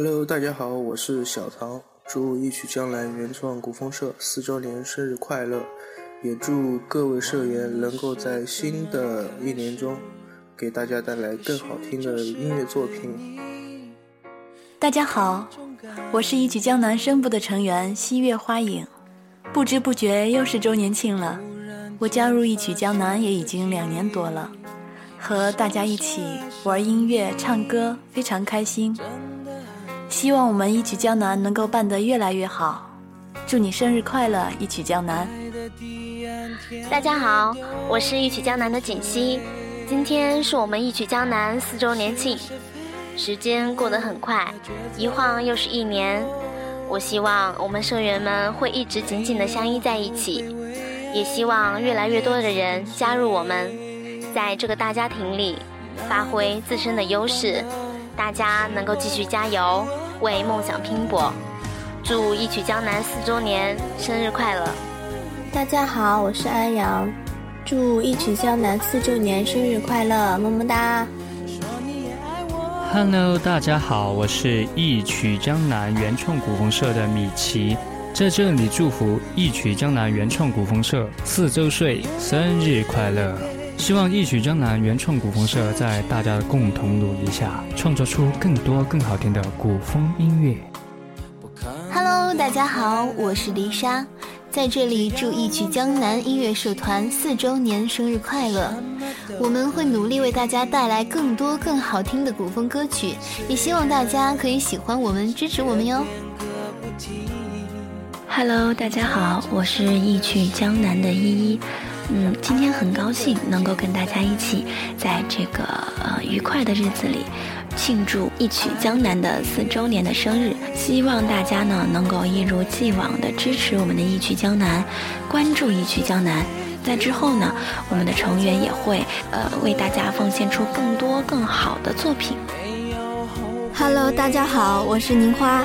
Hello，大家好，我是小唐，祝一曲江南原创古风社四周年生日快乐，也祝各位社员能够在新的一年中给大家带来更好听的音乐作品。大家好，我是一曲江南声部的成员西月花影，不知不觉又是周年庆了。我加入一曲江南也已经两年多了，和大家一起玩音乐、唱歌，非常开心。希望我们一曲江南能够办得越来越好。祝你生日快乐，一曲江南！大家好，我是一曲江南的锦溪，今天是我们一曲江南四周年庆。时间过得很快，一晃又是一年。我希望我们社员们会一直紧紧地相依在一起。也希望越来越多的人加入我们，在这个大家庭里发挥自身的优势，大家能够继续加油，为梦想拼搏。祝一曲江南四周年生日快乐！大家好，我是安阳，祝一曲江南四周年生日快乐，么么哒！Hello，大家好，我是一曲江南原创古风社的米奇。在这里祝福一曲江南原创古风社四周岁生日快乐！希望一曲江南原创古风社在大家的共同努力下，创作出更多更好听的古风音乐。Hello，大家好，我是黎莎，在这里祝一曲江南音乐社团四周年生日快乐！我们会努力为大家带来更多更好听的古风歌曲，也希望大家可以喜欢我们，支持我们哟。Hello，大家好，我是一曲江南的依依。嗯，今天很高兴能够跟大家一起在这个呃愉快的日子里庆祝一曲江南的四周年的生日。希望大家呢能够一如既往的支持我们的一曲江南，关注一曲江南。在之后呢，我们的成员也会呃为大家奉献出更多更好的作品。Hello，大家好，我是宁花。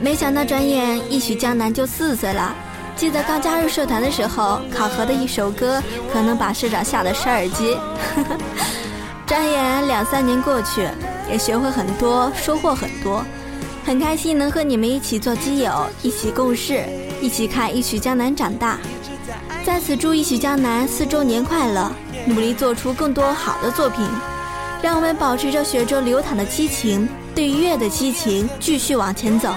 没想到转眼一曲江南就四岁了。记得刚加入社团的时候，考核的一首歌可能把社长吓得摔耳机。转眼两三年过去，也学会很多，收获很多，很开心能和你们一起做基友，一起共事，一起看一曲江南长大。在此祝一曲江南四周年快乐，努力做出更多好的作品，让我们保持着血中流淌的激情，对乐的激情，继续往前走。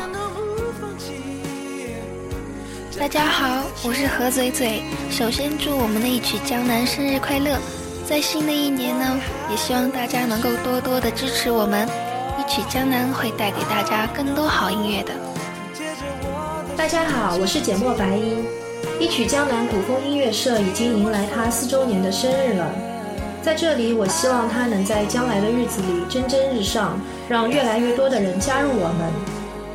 大家好，我是何嘴嘴。首先祝我们的一曲江南生日快乐！在新的一年呢，也希望大家能够多多的支持我们，一曲江南会带给大家更多好音乐的。大家好，我是简墨白衣。一曲江南古风音乐社已经迎来它四周年的生日了，在这里，我希望它能在将来的日子里蒸蒸日上，让越来越多的人加入我们，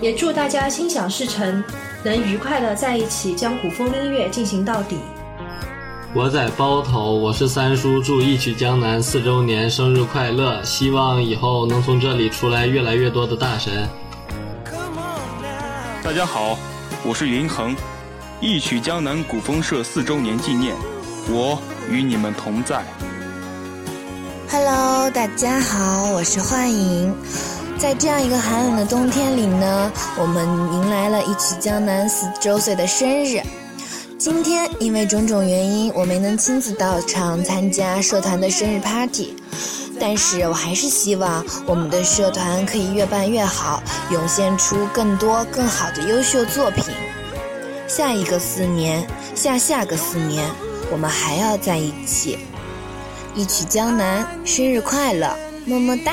也祝大家心想事成。能愉快的在一起，将古风音乐进行到底。我在包头，我是三叔，祝一曲江南四周年生日快乐！希望以后能从这里出来越来越多的大神。大家好，我是云恒，一曲江南古风社四周年纪念，我与你们同在。Hello，大家好，我是幻影。在这样一个寒冷的冬天里呢，我们迎来了一曲江南四周岁的生日。今天因为种种原因，我没能亲自到场参加社团的生日 party，但是我还是希望我们的社团可以越办越好，涌现出更多更好的优秀作品。下一个四年，下下个四年，我们还要在一起。一曲江南，生日快乐，么么哒。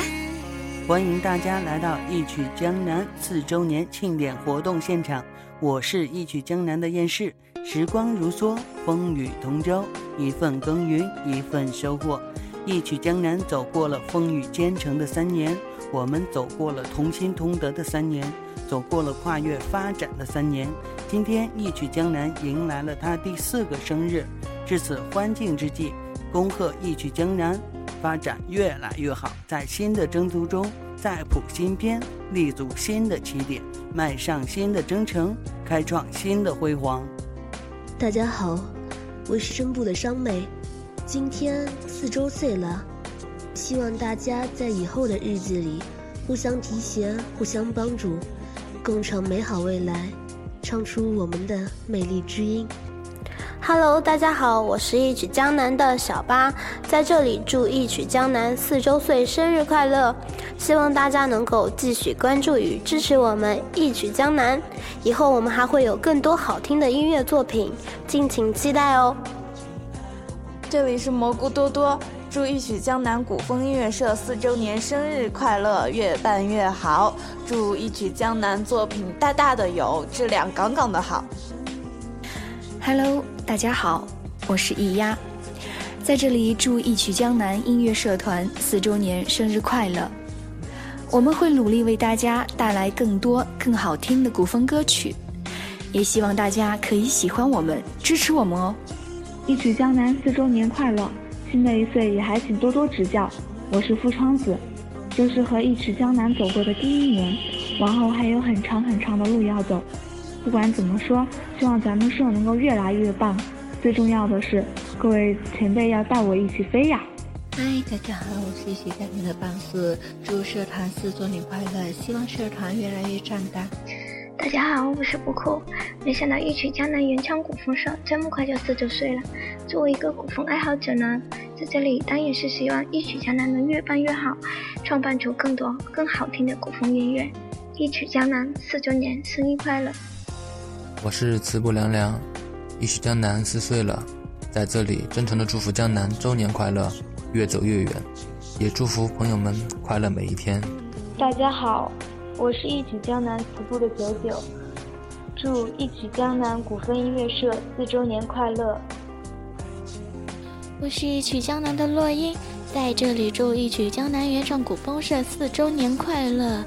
欢迎大家来到一曲江南四周年庆典活动现场，我是一曲江南的燕世。时光如梭，风雨同舟，一份耕耘一份收获。一曲江南走过了风雨兼程的三年，我们走过了同心同德的三年，走过了跨越发展的三年。今天一曲江南迎来了他第四个生日，至此欢庆之际，恭贺一曲江南。发展越来越好，在新的征途中再谱新篇，立足新的起点，迈上新的征程，开创新的辉煌。大家好，我是声部的商美，今天四周岁了，希望大家在以后的日子里互相提携，互相帮助，共创美好未来，唱出我们的美丽之音。Hello，大家好，我是一曲江南的小八，在这里祝一曲江南四周岁生日快乐！希望大家能够继续关注与支持我们一曲江南，以后我们还会有更多好听的音乐作品，敬请期待哦。这里是蘑菇多多，祝一曲江南古风音乐社四周年生日快乐，越办越好！祝一曲江南作品大大的有，质量杠杠的好。Hello，大家好，我是易丫，在这里祝一曲江南音乐社团四周年生日快乐！我们会努力为大家带来更多更好听的古风歌曲，也希望大家可以喜欢我们，支持我们哦！一曲江南四周年快乐！新的一岁也还请多多指教。我是付窗子，这是和一曲江南走过的第一年，往后还有很长很长的路要走。不管怎么说，希望咱们社能够越来越棒。最重要的是，各位前辈要带我一起飞呀！嗨，大家好，我是一曲江南的棒四，祝社团四周年快乐，希望社团越来越壮大。大家好，我是不酷，没想到一曲江南原唱古风社这么快就四周岁了。作为一个古风爱好者呢，在这里当然是希望一曲江南能越办越好，创办出更多更好听的古风音乐。一曲江南四周年生日快乐！我是慈不凉凉，一曲江南四岁了，在这里真诚的祝福江南周年快乐，越走越远，也祝福朋友们快乐每一天。大家好，我是一曲江南词部的九九，祝一曲江南古风音乐社四周年快乐。我是一曲江南的洛英，在这里祝一曲江南原创古风社四周年快乐。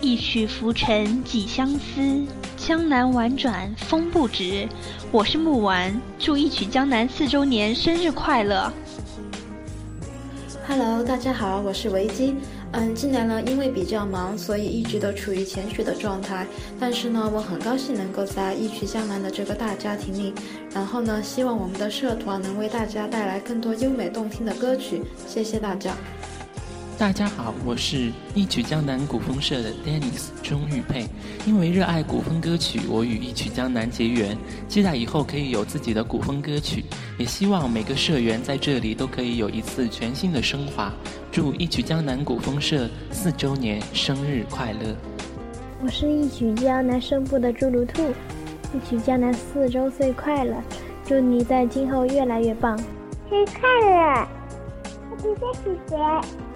一曲浮沉几相思，江南婉转风不止。我是木丸，祝一曲江南四周年生日快乐。Hello，大家好，我是维基。嗯，今年呢，因为比较忙，所以一直都处于潜水的状态。但是呢，我很高兴能够在一曲江南的这个大家庭里。然后呢，希望我们的社团能为大家带来更多优美动听的歌曲。谢谢大家。大家好，我是一曲江南古风社的 Dennis 钟玉佩。因为热爱古风歌曲，我与一曲江南结缘，期待以后可以有自己的古风歌曲。也希望每个社员在这里都可以有一次全新的升华。祝一曲江南古风社四周年生日快乐！我是一曲江南声部的朱如兔，一曲江南四周岁快乐！祝你在今后越来越棒！生日快乐！谢谢谢谢。